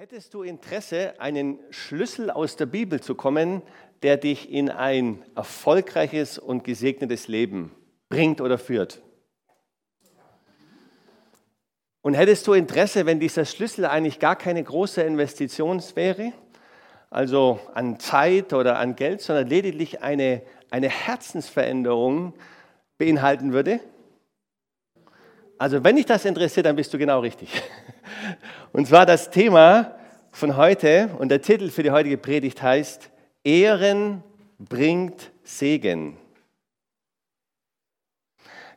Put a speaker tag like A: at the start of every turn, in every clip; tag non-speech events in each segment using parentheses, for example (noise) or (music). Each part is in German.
A: Hättest du Interesse, einen Schlüssel aus der Bibel zu kommen, der dich in ein erfolgreiches und gesegnetes Leben bringt oder führt? Und hättest du Interesse, wenn dieser Schlüssel eigentlich gar keine große Investition wäre, also an Zeit oder an Geld, sondern lediglich eine, eine Herzensveränderung beinhalten würde? Also wenn dich das interessiert, dann bist du genau richtig. (laughs) Und zwar das Thema von heute und der Titel für die heutige Predigt heißt, Ehren bringt Segen.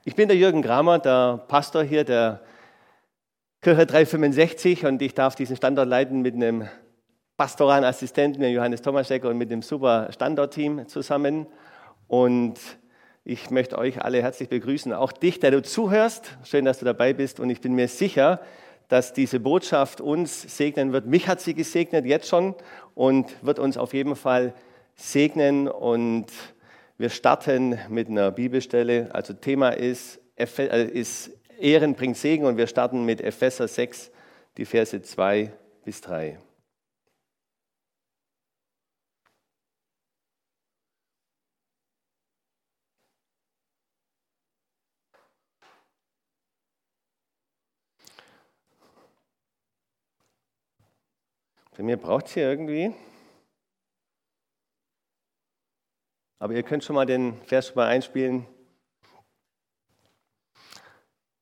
A: Ich bin der Jürgen Kramer, der Pastor hier der Kirche 365 und ich darf diesen Standort leiten mit einem pastoralen Assistenten, Johannes Tomaschek und mit dem super Standortteam zusammen. Und ich möchte euch alle herzlich begrüßen, auch dich, der du zuhörst. Schön, dass du dabei bist und ich bin mir sicher, dass diese Botschaft uns segnen wird. Mich hat sie gesegnet jetzt schon und wird uns auf jeden Fall segnen. Und wir starten mit einer Bibelstelle. Also Thema ist, äh, ist Ehren bringt Segen und wir starten mit Epheser 6, die Verse 2 bis 3. Bei mir braucht es hier irgendwie. Aber ihr könnt schon mal den Vers mal einspielen.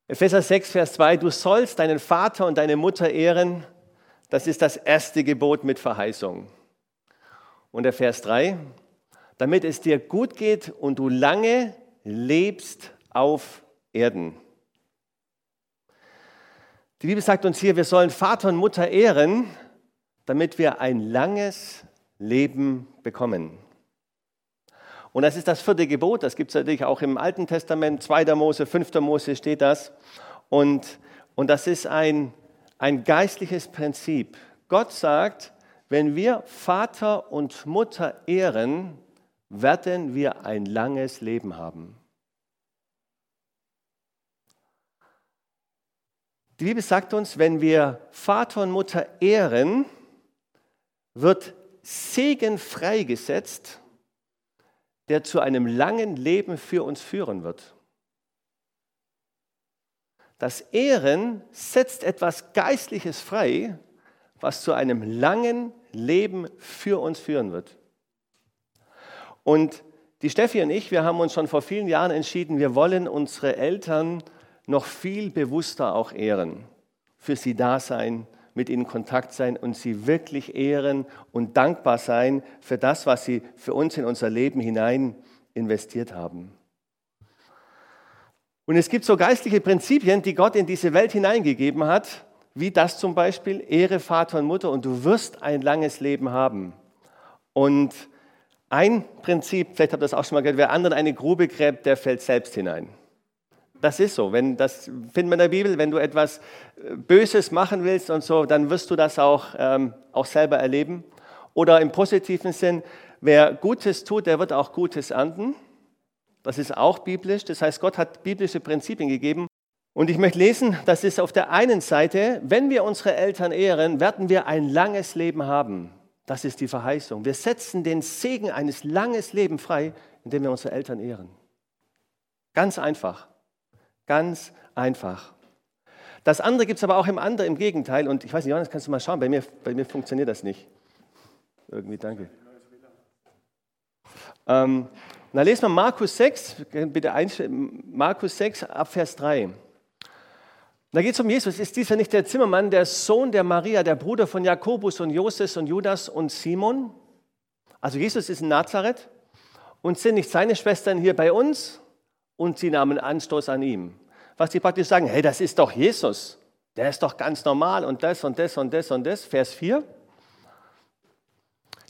A: Epheser 6, Vers 2, du sollst deinen Vater und deine Mutter ehren. Das ist das erste Gebot mit Verheißung. Und der Vers 3, damit es dir gut geht und du lange lebst auf Erden. Die Bibel sagt uns hier, wir sollen Vater und Mutter ehren, damit wir ein langes Leben bekommen. Und das ist das vierte Gebot, das gibt es natürlich auch im Alten Testament, 2. Mose, 5. Mose steht das. Und, und das ist ein, ein geistliches Prinzip. Gott sagt, wenn wir Vater und Mutter ehren, werden wir ein langes Leben haben. Die Bibel sagt uns, wenn wir Vater und Mutter ehren, wird Segen freigesetzt, der zu einem langen Leben für uns führen wird. Das Ehren setzt etwas Geistliches frei, was zu einem langen Leben für uns führen wird. Und die Steffi und ich, wir haben uns schon vor vielen Jahren entschieden, wir wollen unsere Eltern noch viel bewusster auch ehren, für sie da sein, mit ihnen in Kontakt sein und sie wirklich ehren und dankbar sein für das, was sie für uns in unser Leben hinein investiert haben. Und es gibt so geistliche Prinzipien, die Gott in diese Welt hineingegeben hat, wie das zum Beispiel, Ehre Vater und Mutter und du wirst ein langes Leben haben. Und ein Prinzip, vielleicht habt ihr das auch schon mal gehört, wer anderen eine Grube gräbt, der fällt selbst hinein. Das ist so. Wenn das finden wir in der Bibel, wenn du etwas äh, Böses machen willst und so, dann wirst du das auch, ähm, auch selber erleben. Oder im positiven Sinn, wer Gutes tut, der wird auch Gutes ernten. Das ist auch biblisch. Das heißt, Gott hat biblische Prinzipien gegeben. Und ich möchte lesen, das ist auf der einen Seite, wenn wir unsere Eltern ehren, werden wir ein langes Leben haben. Das ist die Verheißung. Wir setzen den Segen eines langes Lebens frei, indem wir unsere Eltern ehren. Ganz einfach. Ganz einfach. Das andere gibt es aber auch im anderen, im Gegenteil. Und ich weiß nicht, Johannes, kannst du mal schauen? Bei mir, bei mir funktioniert das nicht. Irgendwie, danke. Ähm, na, lesen wir Markus 6, bitte Markus 6 ab Vers 3. Da geht es um Jesus. Ist dieser nicht der Zimmermann, der Sohn der Maria, der Bruder von Jakobus und Joses und Judas und Simon? Also Jesus ist in Nazareth und sind nicht seine Schwestern hier bei uns? und sie nahmen Anstoß an ihm. Was sie praktisch sagen, hey, das ist doch Jesus. Der ist doch ganz normal und das und das und das und das. Vers 4.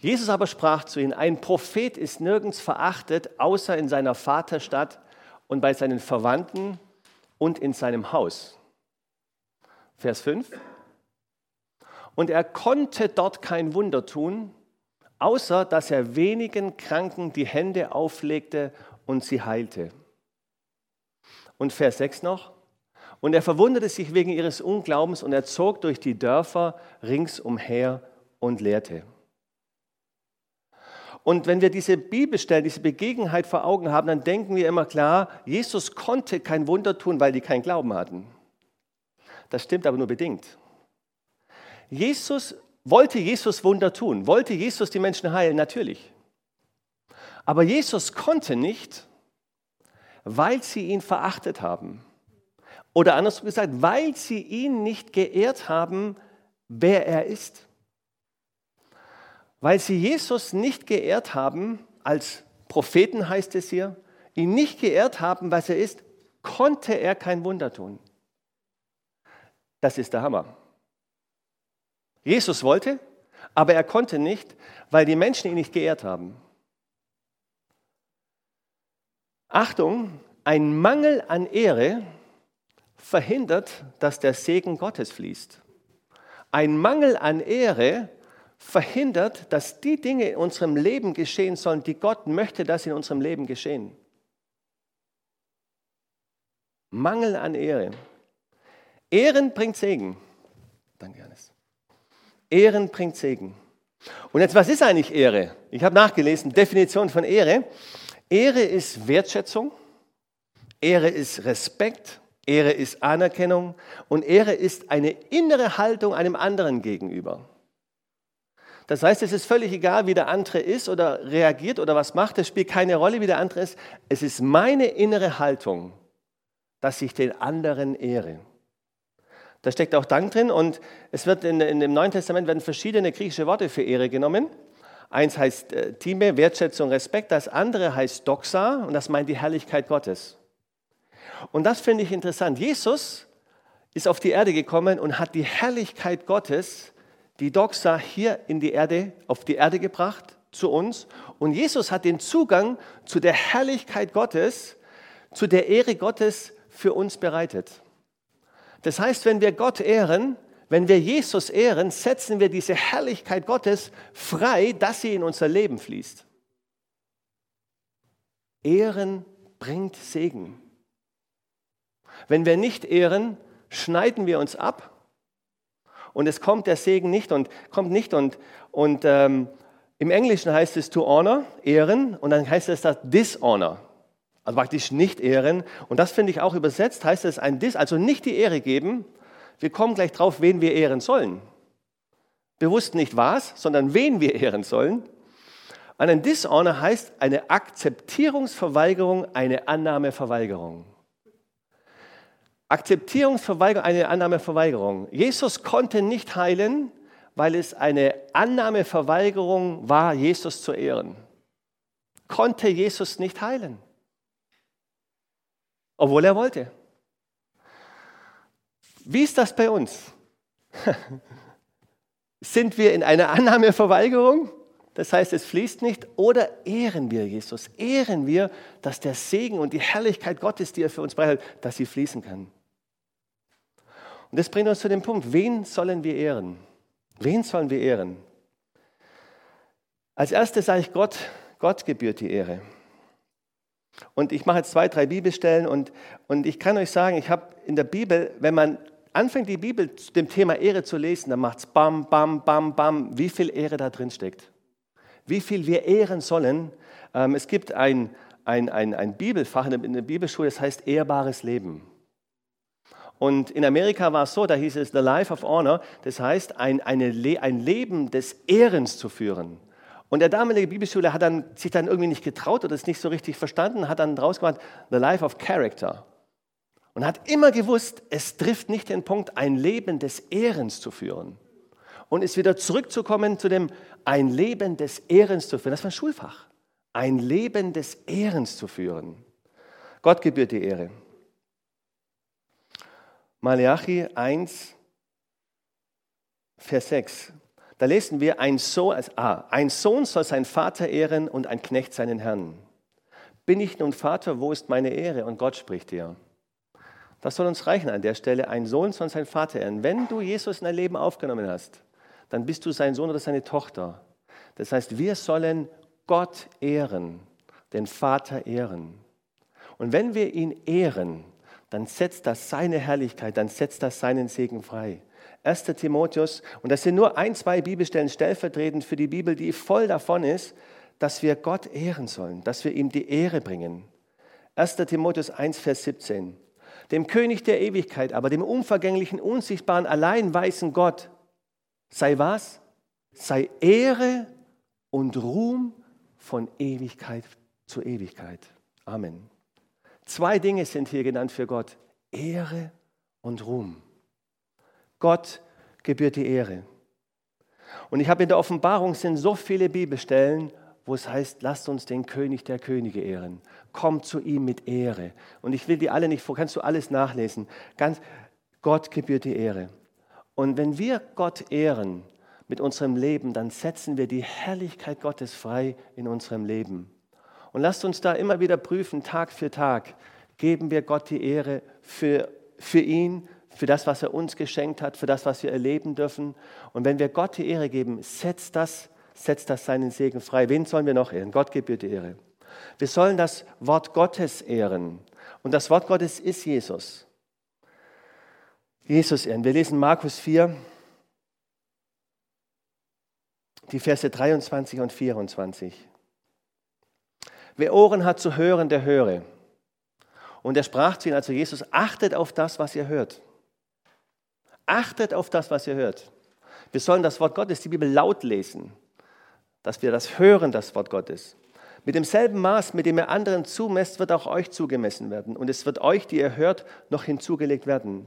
A: Jesus aber sprach zu ihnen, ein Prophet ist nirgends verachtet, außer in seiner Vaterstadt und bei seinen Verwandten und in seinem Haus. Vers 5. Und er konnte dort kein Wunder tun, außer dass er wenigen Kranken die Hände auflegte und sie heilte. Und Vers 6 noch. Und er verwunderte sich wegen ihres Unglaubens und er zog durch die Dörfer ringsumher und lehrte. Und wenn wir diese Bibelstellen, diese Begebenheit vor Augen haben, dann denken wir immer klar, Jesus konnte kein Wunder tun, weil die keinen Glauben hatten. Das stimmt aber nur bedingt. Jesus wollte Jesus Wunder tun, wollte Jesus die Menschen heilen, natürlich. Aber Jesus konnte nicht, weil sie ihn verachtet haben. Oder andersrum gesagt, weil sie ihn nicht geehrt haben, wer er ist. Weil sie Jesus nicht geehrt haben, als Propheten heißt es hier, ihn nicht geehrt haben, was er ist, konnte er kein Wunder tun. Das ist der Hammer. Jesus wollte, aber er konnte nicht, weil die Menschen ihn nicht geehrt haben. Achtung, ein Mangel an Ehre verhindert, dass der Segen Gottes fließt. Ein Mangel an Ehre verhindert, dass die Dinge in unserem Leben geschehen sollen, die Gott möchte, dass in unserem Leben geschehen. Mangel an Ehre. Ehren bringt Segen. Danke, Hannes. Ehren bringt Segen. Und jetzt, was ist eigentlich Ehre? Ich habe nachgelesen, Definition von Ehre. Ehre ist Wertschätzung, Ehre ist Respekt, Ehre ist Anerkennung und Ehre ist eine innere Haltung einem anderen gegenüber. Das heißt, es ist völlig egal, wie der andere ist oder reagiert oder was macht. Es spielt keine Rolle, wie der andere ist. Es ist meine innere Haltung, dass ich den anderen ehre. Da steckt auch Dank drin und es wird in, in dem Neuen Testament werden verschiedene griechische Worte für Ehre genommen. Eins heißt äh, Time, Wertschätzung, Respekt. Das andere heißt Doxa und das meint die Herrlichkeit Gottes. Und das finde ich interessant. Jesus ist auf die Erde gekommen und hat die Herrlichkeit Gottes die Doxa hier in die Erde, auf die Erde gebracht, zu uns. Und Jesus hat den Zugang zu der Herrlichkeit Gottes, zu der Ehre Gottes für uns bereitet. Das heißt, wenn wir Gott ehren, wenn wir Jesus ehren, setzen wir diese Herrlichkeit Gottes frei, dass sie in unser Leben fließt. Ehren bringt Segen. Wenn wir nicht ehren, schneiden wir uns ab und es kommt der Segen nicht und kommt nicht und, und ähm, im Englischen heißt es to honor, ehren, und dann heißt es das dishonor, also praktisch nicht ehren. Und das finde ich auch übersetzt, heißt es ein dis, also nicht die Ehre geben. Wir kommen gleich drauf, wen wir ehren sollen. Bewusst nicht was, sondern wen wir ehren sollen. Und ein Dishonor heißt eine Akzeptierungsverweigerung, eine Annahmeverweigerung. Akzeptierungsverweigerung, eine Annahmeverweigerung. Jesus konnte nicht heilen, weil es eine Annahmeverweigerung war, Jesus zu ehren. Konnte Jesus nicht heilen, obwohl er wollte. Wie ist das bei uns? (laughs) Sind wir in einer Annahmeverweigerung? Das heißt, es fließt nicht. Oder ehren wir Jesus? Ehren wir, dass der Segen und die Herrlichkeit Gottes, die er für uns bereitet, dass sie fließen kann? Und das bringt uns zu dem Punkt, wen sollen wir ehren? Wen sollen wir ehren? Als erstes sage ich Gott, Gott gebührt die Ehre. Und ich mache jetzt zwei, drei Bibelstellen und, und ich kann euch sagen, ich habe in der Bibel, wenn man anfängt, die Bibel dem Thema Ehre zu lesen, dann macht es bam, bam, bam, bam, wie viel Ehre da drin steckt. Wie viel wir ehren sollen. Ähm, es gibt ein, ein, ein, ein Bibelfach in der Bibelschule, das heißt ehrbares Leben. Und in Amerika war es so, da hieß es The Life of Honor, das heißt ein, eine, ein Leben des Ehrens zu führen. Und der damalige Bibelschüler hat dann, sich dann irgendwie nicht getraut oder es nicht so richtig verstanden, hat dann draus gemacht The Life of Character. Und hat immer gewusst, es trifft nicht den Punkt, ein Leben des Ehrens zu führen. Und ist wieder zurückzukommen zu dem ein Leben des Ehrens zu führen. Das war ein Schulfach. Ein Leben des Ehrens zu führen. Gott gebührt die Ehre. Malachi 1, Vers 6. Da lesen wir, ein Sohn, ah, ein Sohn soll seinen Vater ehren und ein Knecht seinen Herrn. Bin ich nun Vater, wo ist meine Ehre? Und Gott spricht dir. Das soll uns reichen an der Stelle. Ein Sohn soll seinen Vater ehren. Wenn du Jesus in dein Leben aufgenommen hast, dann bist du sein Sohn oder seine Tochter. Das heißt, wir sollen Gott ehren, den Vater ehren. Und wenn wir ihn ehren, dann setzt das seine Herrlichkeit, dann setzt das seinen Segen frei. 1. Timotheus, und das sind nur ein, zwei Bibelstellen stellvertretend für die Bibel, die voll davon ist, dass wir Gott ehren sollen, dass wir ihm die Ehre bringen. 1. Timotheus 1, Vers 17. Dem König der Ewigkeit, aber dem unvergänglichen, unsichtbaren, allein weißen Gott, sei was? Sei Ehre und Ruhm von Ewigkeit zu Ewigkeit. Amen. Zwei Dinge sind hier genannt für Gott. Ehre und Ruhm. Gott gebührt die Ehre. Und ich habe in der Offenbarung sind so viele Bibelstellen, wo es heißt, lasst uns den König der Könige ehren. Kommt zu ihm mit Ehre. Und ich will die alle nicht vor, kannst du alles nachlesen. Ganz, Gott gebührt die Ehre. Und wenn wir Gott ehren mit unserem Leben, dann setzen wir die Herrlichkeit Gottes frei in unserem Leben. Und lasst uns da immer wieder prüfen, Tag für Tag, geben wir Gott die Ehre für, für ihn, für das, was er uns geschenkt hat, für das, was wir erleben dürfen. Und wenn wir Gott die Ehre geben, setzt das, setzt das seinen Segen frei. Wen sollen wir noch ehren? Gott gebührt die Ehre. Wir sollen das Wort Gottes ehren. Und das Wort Gottes ist Jesus. Jesus ehren. Wir lesen Markus 4, die Verse 23 und 24. Wer Ohren hat zu hören, der höre. Und er sprach zu ihnen, also Jesus, achtet auf das, was ihr hört. Achtet auf das, was ihr hört. Wir sollen das Wort Gottes, die Bibel laut lesen, dass wir das hören, das Wort Gottes. Mit demselben Maß, mit dem ihr anderen zumesst, wird auch euch zugemessen werden. Und es wird euch, die ihr hört, noch hinzugelegt werden.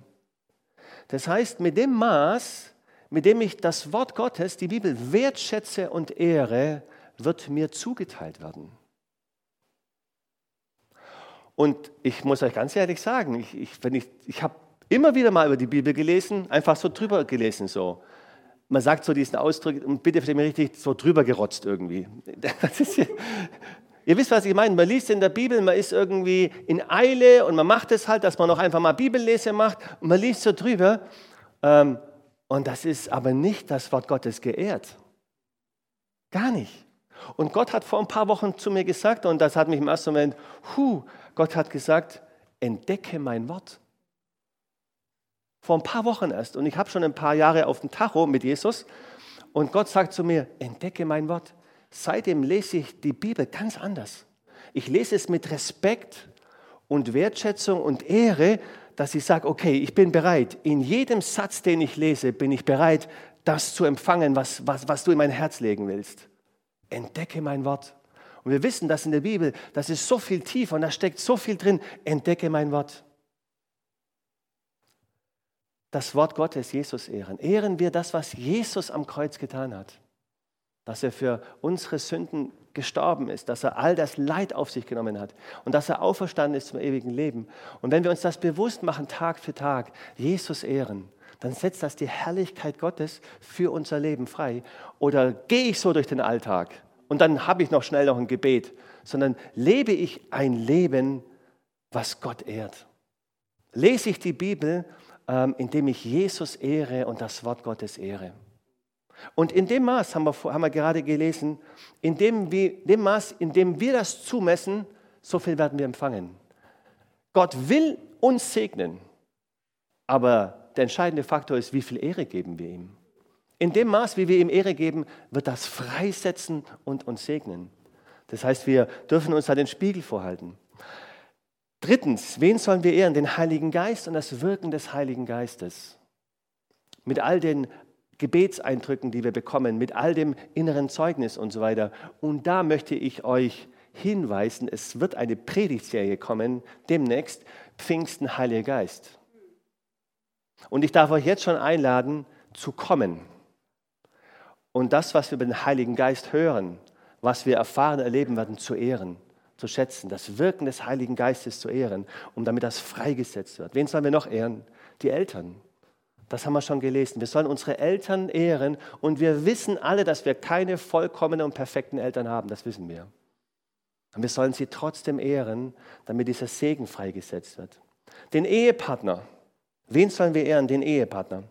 A: Das heißt, mit dem Maß, mit dem ich das Wort Gottes, die Bibel wertschätze und ehre, wird mir zugeteilt werden. Und ich muss euch ganz ehrlich sagen, ich, ich, ich, ich habe immer wieder mal über die Bibel gelesen, einfach so drüber gelesen so. Man sagt so diesen Ausdruck, und bitte versteht mir richtig, so drüber gerotzt irgendwie. (laughs) Ja, ihr wisst, was ich meine. Man liest in der Bibel, man ist irgendwie in Eile und man macht es halt, dass man noch einfach mal Bibellese macht und man liest so drüber. Ähm, und das ist aber nicht das Wort Gottes geehrt. Gar nicht. Und Gott hat vor ein paar Wochen zu mir gesagt, und das hat mich im ersten Moment, hu, Gott hat gesagt, entdecke mein Wort. Vor ein paar Wochen erst. Und ich habe schon ein paar Jahre auf dem Tacho mit Jesus. Und Gott sagt zu mir, entdecke mein Wort. Seitdem lese ich die Bibel ganz anders. Ich lese es mit Respekt und Wertschätzung und Ehre, dass ich sage, okay, ich bin bereit. In jedem Satz, den ich lese, bin ich bereit, das zu empfangen, was, was, was du in mein Herz legen willst. Entdecke mein Wort. Und wir wissen, dass in der Bibel, das ist so viel tiefer und da steckt so viel drin. Entdecke mein Wort das Wort Gottes, Jesus ehren. Ehren wir das, was Jesus am Kreuz getan hat. Dass er für unsere Sünden gestorben ist, dass er all das Leid auf sich genommen hat und dass er auferstanden ist zum ewigen Leben. Und wenn wir uns das bewusst machen, Tag für Tag, Jesus ehren, dann setzt das die Herrlichkeit Gottes für unser Leben frei. Oder gehe ich so durch den Alltag und dann habe ich noch schnell noch ein Gebet, sondern lebe ich ein Leben, was Gott ehrt. Lese ich die Bibel indem ich Jesus ehre und das Wort Gottes ehre. Und in dem Maß, haben wir, haben wir gerade gelesen, in dem, wir, dem Maß, in dem wir das zumessen, so viel werden wir empfangen. Gott will uns segnen, aber der entscheidende Faktor ist, wie viel Ehre geben wir ihm. In dem Maß, wie wir ihm Ehre geben, wird das freisetzen und uns segnen. Das heißt, wir dürfen uns da den Spiegel vorhalten. Drittens, wen sollen wir ehren? Den Heiligen Geist und das Wirken des Heiligen Geistes. Mit all den Gebetseindrücken, die wir bekommen, mit all dem inneren Zeugnis und so weiter. Und da möchte ich euch hinweisen, es wird eine Predigtserie kommen, demnächst Pfingsten Heiliger Geist. Und ich darf euch jetzt schon einladen, zu kommen. Und das, was wir über den Heiligen Geist hören, was wir erfahren, erleben werden, zu ehren zu schätzen, das Wirken des Heiligen Geistes zu ehren, um damit das freigesetzt wird. Wen sollen wir noch ehren? Die Eltern. Das haben wir schon gelesen. Wir sollen unsere Eltern ehren und wir wissen alle, dass wir keine vollkommenen und perfekten Eltern haben. Das wissen wir. Und wir sollen sie trotzdem ehren, damit dieser Segen freigesetzt wird. Den Ehepartner. Wen sollen wir ehren? Den Ehepartner.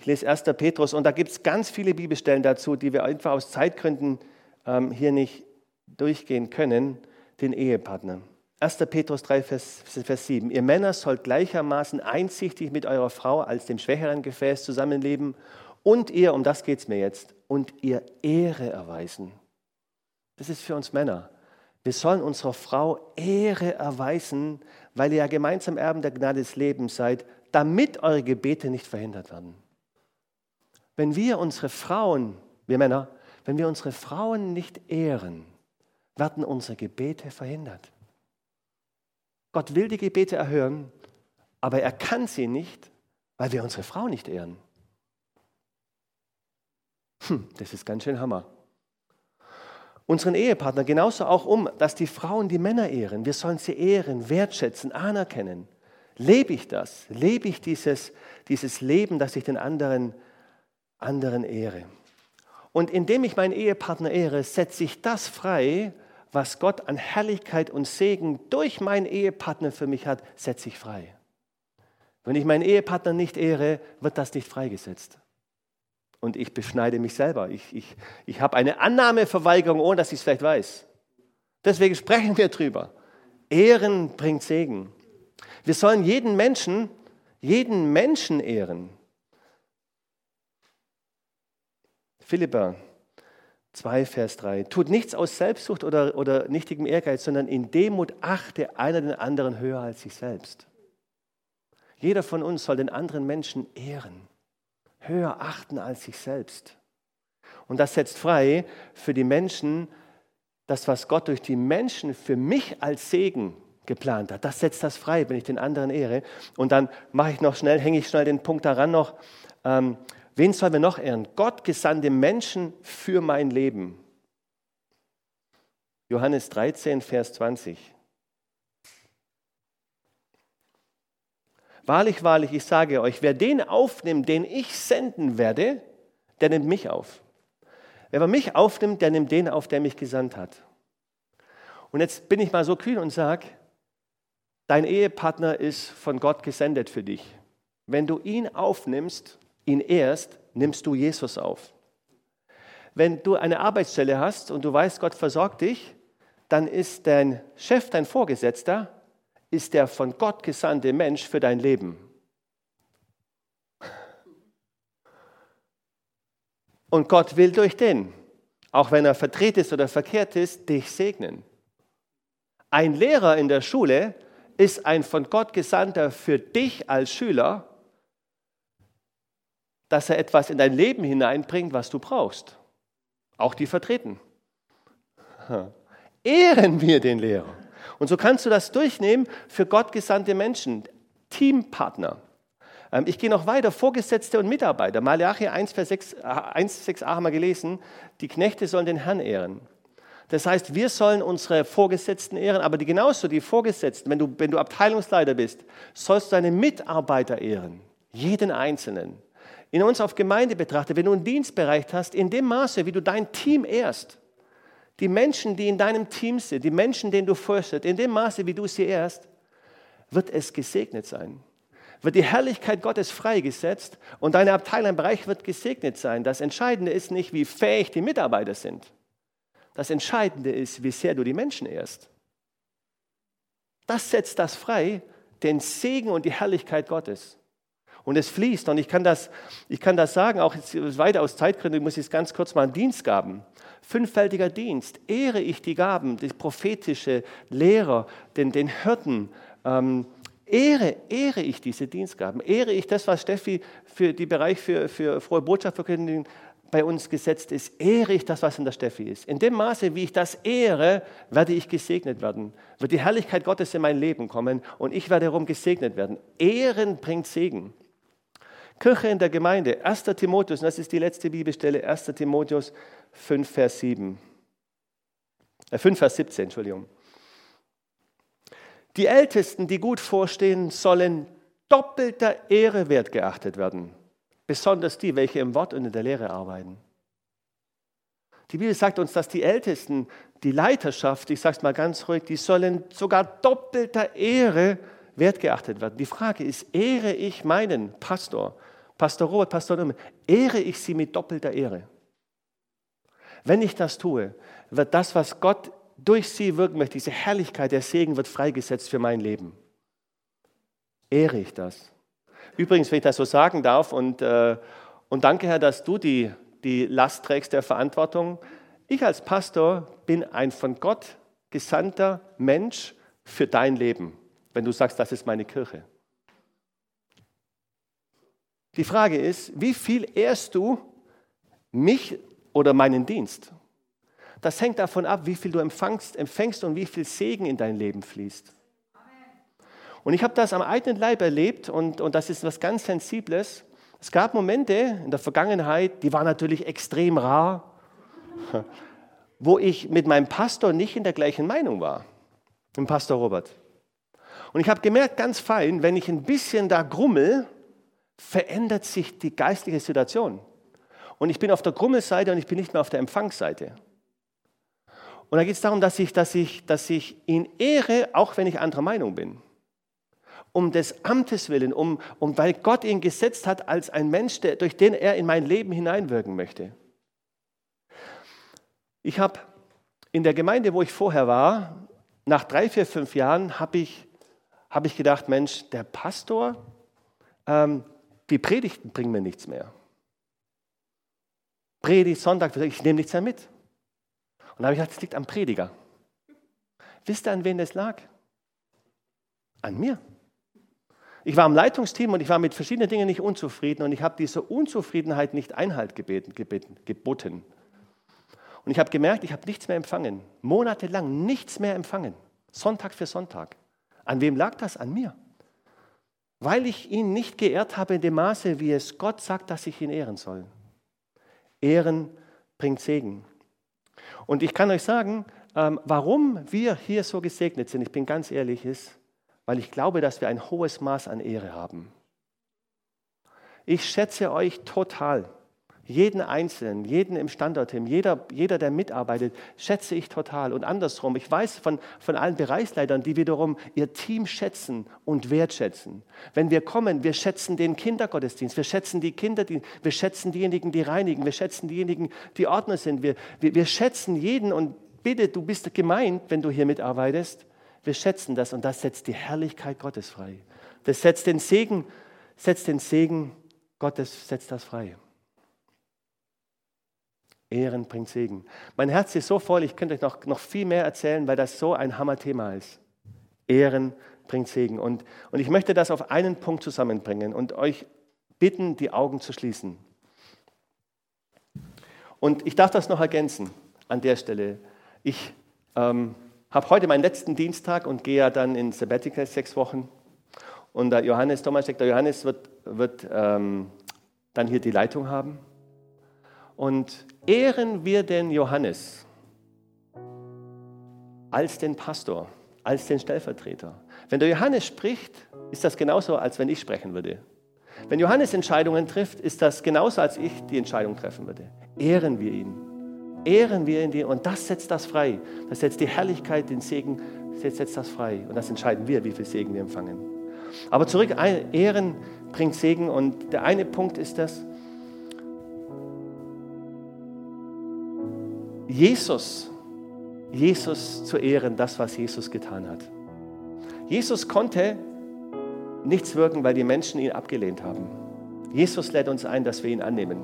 A: Ich lese 1. Petrus und da gibt es ganz viele Bibelstellen dazu, die wir einfach aus Zeitgründen ähm, hier nicht durchgehen können. Den Ehepartner. 1. Petrus 3, Vers, Vers 7. Ihr Männer sollt gleichermaßen einsichtig mit eurer Frau als dem schwächeren Gefäß zusammenleben und ihr, um das geht es mir jetzt, und ihr Ehre erweisen. Das ist für uns Männer. Wir sollen unserer Frau Ehre erweisen, weil ihr ja gemeinsam Erben der Gnade des Lebens seid, damit eure Gebete nicht verhindert werden. Wenn wir unsere Frauen, wir Männer, wenn wir unsere Frauen nicht ehren, werden unsere Gebete verhindert. Gott will die Gebete erhören, aber er kann sie nicht, weil wir unsere Frau nicht ehren. Hm, das ist ganz schön Hammer. Unseren Ehepartner genauso auch um, dass die Frauen die Männer ehren. Wir sollen sie ehren, wertschätzen, anerkennen. Lebe ich das? Lebe ich dieses, dieses Leben, dass ich den anderen, anderen ehre? Und indem ich meinen Ehepartner ehre, setze ich das frei, was Gott an Herrlichkeit und Segen durch meinen Ehepartner für mich hat, setze ich frei. Wenn ich meinen Ehepartner nicht ehre, wird das nicht freigesetzt. Und ich beschneide mich selber. Ich, ich, ich habe eine Annahmeverweigerung, ohne dass ich es vielleicht weiß. Deswegen sprechen wir drüber. Ehren bringt Segen. Wir sollen jeden Menschen, jeden Menschen ehren. Philippa 2, Vers 3. Tut nichts aus Selbstsucht oder, oder nichtigem Ehrgeiz, sondern in Demut achte einer den anderen höher als sich selbst. Jeder von uns soll den anderen Menschen ehren, höher achten als sich selbst. Und das setzt frei für die Menschen, das, was Gott durch die Menschen für mich als Segen geplant hat. Das setzt das frei, wenn ich den anderen ehre. Und dann mache ich noch schnell, hänge ich schnell den Punkt daran noch. Ähm, Wen sollen wir noch ehren? Gott gesandte Menschen für mein Leben. Johannes 13, Vers 20. Wahrlich, wahrlich, ich sage euch, wer den aufnimmt, den ich senden werde, der nimmt mich auf. Wer mich aufnimmt, der nimmt den auf, der mich gesandt hat. Und jetzt bin ich mal so kühn und sage, dein Ehepartner ist von Gott gesendet für dich. Wenn du ihn aufnimmst, ihn ehrst, nimmst du Jesus auf. Wenn du eine Arbeitsstelle hast und du weißt, Gott versorgt dich, dann ist dein Chef, dein Vorgesetzter, ist der von Gott gesandte Mensch für dein Leben. Und Gott will durch den, auch wenn er verdreht ist oder verkehrt ist, dich segnen. Ein Lehrer in der Schule ist ein von Gott gesandter für dich als Schüler dass er etwas in dein Leben hineinbringt, was du brauchst. Auch die vertreten. Ehren wir den Lehrer. Und so kannst du das durchnehmen für Gott gesandte Menschen, Teampartner. Ähm, ich gehe noch weiter, Vorgesetzte und Mitarbeiter. Malachi 1, Vers 6, 1, 6a haben wir gelesen, die Knechte sollen den Herrn ehren. Das heißt, wir sollen unsere Vorgesetzten ehren, aber die, genauso die Vorgesetzten, wenn du, wenn du Abteilungsleiter bist, sollst du deine Mitarbeiter ehren, jeden Einzelnen in uns auf Gemeinde betrachtet, wenn du einen Dienstbereich hast, in dem Maße, wie du dein Team ehrst, die Menschen, die in deinem Team sind, die Menschen, denen du fürstest, in dem Maße, wie du sie ehrst, wird es gesegnet sein. Wird die Herrlichkeit Gottes freigesetzt und deine Abteilung im Bereich wird gesegnet sein. Das Entscheidende ist nicht, wie fähig die Mitarbeiter sind. Das Entscheidende ist, wie sehr du die Menschen ehrst. Das setzt das frei, den Segen und die Herrlichkeit Gottes und es fließt. Und ich kann das, ich kann das sagen, auch weiter aus Zeitgründen muss ich es ganz kurz mal Dienstgaben. Fünffältiger Dienst. Ehre ich die Gaben, die prophetische Lehrer, den, den Hirten. Ähm, ehre, ehre ich diese Dienstgaben. Ehre ich das, was Steffi für den Bereich für, für frohe Botschaft verkündigen bei uns gesetzt ist, ehre ich das, was in der Steffi ist. In dem Maße, wie ich das ehre, werde ich gesegnet werden. Wird die Herrlichkeit Gottes in mein Leben kommen und ich werde darum gesegnet werden. Ehren bringt Segen. Kirche in der Gemeinde, 1. Timotheus, und das ist die letzte Bibelstelle, 1. Timotheus 5, Vers 7. Äh, 5, Vers 17, Entschuldigung. Die Ältesten, die gut vorstehen, sollen doppelter Ehre wert geachtet werden. Besonders die, welche im Wort und in der Lehre arbeiten. Die Bibel sagt uns, dass die Ältesten, die Leiterschaft, ich sage es mal ganz ruhig, die sollen sogar doppelter Ehre wert geachtet werden. Die Frage ist, ehre ich meinen Pastor, Pastor Robert, Pastor Nürnberg, ehre ich sie mit doppelter Ehre? Wenn ich das tue, wird das, was Gott durch sie wirken möchte, diese Herrlichkeit, der Segen wird freigesetzt für mein Leben. Ehre ich das? Übrigens, wenn ich das so sagen darf, und, äh, und danke Herr, dass du die, die Last trägst der Verantwortung. Ich als Pastor bin ein von Gott gesandter Mensch für dein Leben, wenn du sagst, das ist meine Kirche. Die Frage ist, wie viel ehrst du mich oder meinen Dienst? Das hängt davon ab, wie viel du empfängst, empfängst und wie viel Segen in dein Leben fließt. Und ich habe das am eigenen Leib erlebt und, und das ist was ganz Sensibles. Es gab Momente in der Vergangenheit, die waren natürlich extrem rar, wo ich mit meinem Pastor nicht in der gleichen Meinung war, mit dem Pastor Robert. Und ich habe gemerkt, ganz fein, wenn ich ein bisschen da grummel, verändert sich die geistliche Situation. Und ich bin auf der Grummelseite und ich bin nicht mehr auf der Empfangsseite. Und da geht es darum, dass ich, dass, ich, dass ich ihn ehre, auch wenn ich anderer Meinung bin. Um des Amtes willen, um, um, weil Gott ihn gesetzt hat als ein Mensch, der, durch den er in mein Leben hineinwirken möchte. Ich habe in der Gemeinde, wo ich vorher war, nach drei, vier, fünf Jahren, habe ich, hab ich gedacht, Mensch, der Pastor, ähm, die Predigten bringen mir nichts mehr. Predigt, Sonntag, ich nehme nichts mehr mit. Und da habe ich gedacht, es liegt am Prediger. Wisst ihr, an wen das lag? An mir. Ich war im Leitungsteam und ich war mit verschiedenen Dingen nicht unzufrieden und ich habe dieser Unzufriedenheit nicht Einhalt gebeten, gebeten, geboten. Und ich habe gemerkt, ich habe nichts mehr empfangen. Monatelang nichts mehr empfangen. Sonntag für Sonntag. An wem lag das? An mir. Weil ich ihn nicht geehrt habe in dem Maße, wie es Gott sagt, dass ich ihn ehren soll. Ehren bringt Segen. Und ich kann euch sagen, ähm, warum wir hier so gesegnet sind, ich bin ganz ehrlich, ist, weil ich glaube, dass wir ein hohes Maß an Ehre haben. Ich schätze euch total. Jeden Einzelnen, jeden im Standortteam, jeder, jeder, der mitarbeitet, schätze ich total. Und andersrum, ich weiß von, von allen Bereichsleitern, die wiederum ihr Team schätzen und wertschätzen. Wenn wir kommen, wir schätzen den Kindergottesdienst, wir schätzen die Kinder, wir schätzen diejenigen, die reinigen, wir schätzen diejenigen, die Ordner sind. Wir, wir, wir schätzen jeden und bitte, du bist gemeint, wenn du hier mitarbeitest. Wir schätzen das und das setzt die Herrlichkeit Gottes frei. Das setzt den Segen, setzt den Segen Gottes, setzt das frei. Ehren bringt Segen. Mein Herz ist so voll, ich könnte euch noch, noch viel mehr erzählen, weil das so ein Hammerthema ist. Ehren bringt Segen. Und, und ich möchte das auf einen Punkt zusammenbringen und euch bitten, die Augen zu schließen. Und ich darf das noch ergänzen an der Stelle. Ich ähm, habe heute meinen letzten Dienstag und gehe ja dann in Sabbatical sechs Wochen. Und der Johannes, Thomas, der Johannes wird, wird ähm, dann hier die Leitung haben. Und ehren wir den Johannes als den Pastor, als den Stellvertreter. Wenn der Johannes spricht, ist das genauso, als wenn ich sprechen würde. Wenn Johannes Entscheidungen trifft, ist das genauso, als ich die Entscheidung treffen würde. Ehren wir ihn. Ehren wir ihn und das setzt das frei. Das setzt die Herrlichkeit, den Segen, setzt das frei. Und das entscheiden wir, wie viel Segen wir empfangen. Aber zurück, Ehren bringt Segen und der eine Punkt ist das, Jesus, Jesus zu ehren, das, was Jesus getan hat. Jesus konnte nichts wirken, weil die Menschen ihn abgelehnt haben. Jesus lädt uns ein, dass wir ihn annehmen.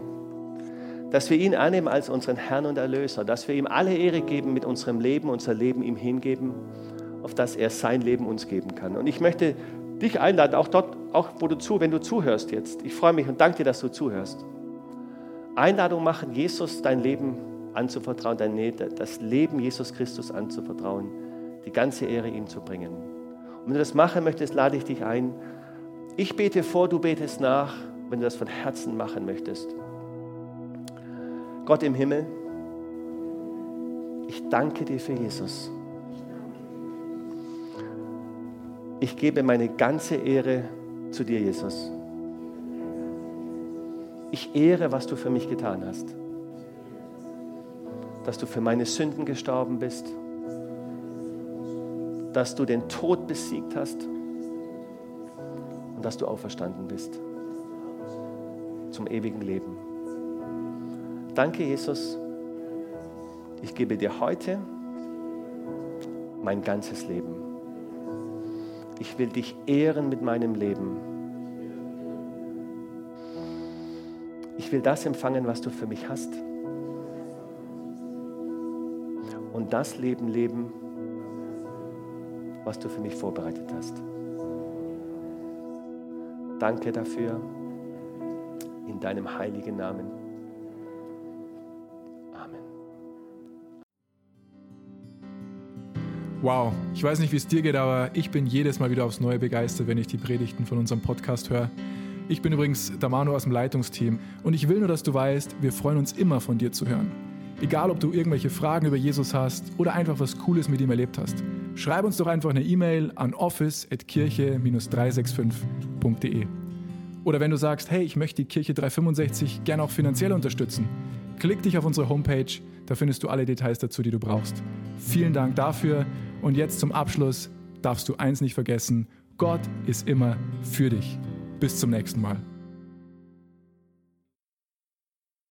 A: Dass wir ihn annehmen als unseren Herrn und Erlöser. Dass wir ihm alle Ehre geben mit unserem Leben, unser Leben ihm hingeben, auf dass er sein Leben uns geben kann. Und ich möchte dich einladen, auch dort, auch wo du zu, wenn du zuhörst jetzt. Ich freue mich und danke dir, dass du zuhörst. Einladung machen, Jesus dein Leben anzuvertrauen, das Leben Jesus Christus anzuvertrauen, die ganze Ehre ihm zu bringen. Und wenn du das machen möchtest, lade ich dich ein. Ich bete vor, du betest nach, wenn du das von Herzen machen möchtest. Gott im Himmel, ich danke dir für Jesus. Ich gebe meine ganze Ehre zu dir, Jesus. Ich ehre, was du für mich getan hast. Dass du für meine Sünden gestorben bist. Dass du den Tod besiegt hast. Und dass du auferstanden bist. Zum ewigen Leben. Danke, Jesus. Ich gebe dir heute mein ganzes Leben. Ich will dich ehren mit meinem Leben. Ich will das empfangen, was du für mich hast. Das Leben leben, was du für mich vorbereitet hast. Danke dafür in deinem heiligen Namen. Amen.
B: Wow, ich weiß nicht, wie es dir geht, aber ich bin jedes Mal wieder aufs Neue begeistert, wenn ich die Predigten von unserem Podcast höre. Ich bin übrigens der Manu aus dem Leitungsteam und ich will nur, dass du weißt, wir freuen uns immer von dir zu hören. Egal, ob du irgendwelche Fragen über Jesus hast oder einfach was Cooles mit ihm erlebt hast. Schreib uns doch einfach eine E-Mail an office.kirche-365.de. Oder wenn du sagst, hey, ich möchte die Kirche 365 gerne auch finanziell unterstützen, klick dich auf unsere Homepage, da findest du alle Details dazu, die du brauchst. Vielen Dank dafür und jetzt zum Abschluss darfst du eins nicht vergessen, Gott ist immer für dich. Bis zum nächsten Mal.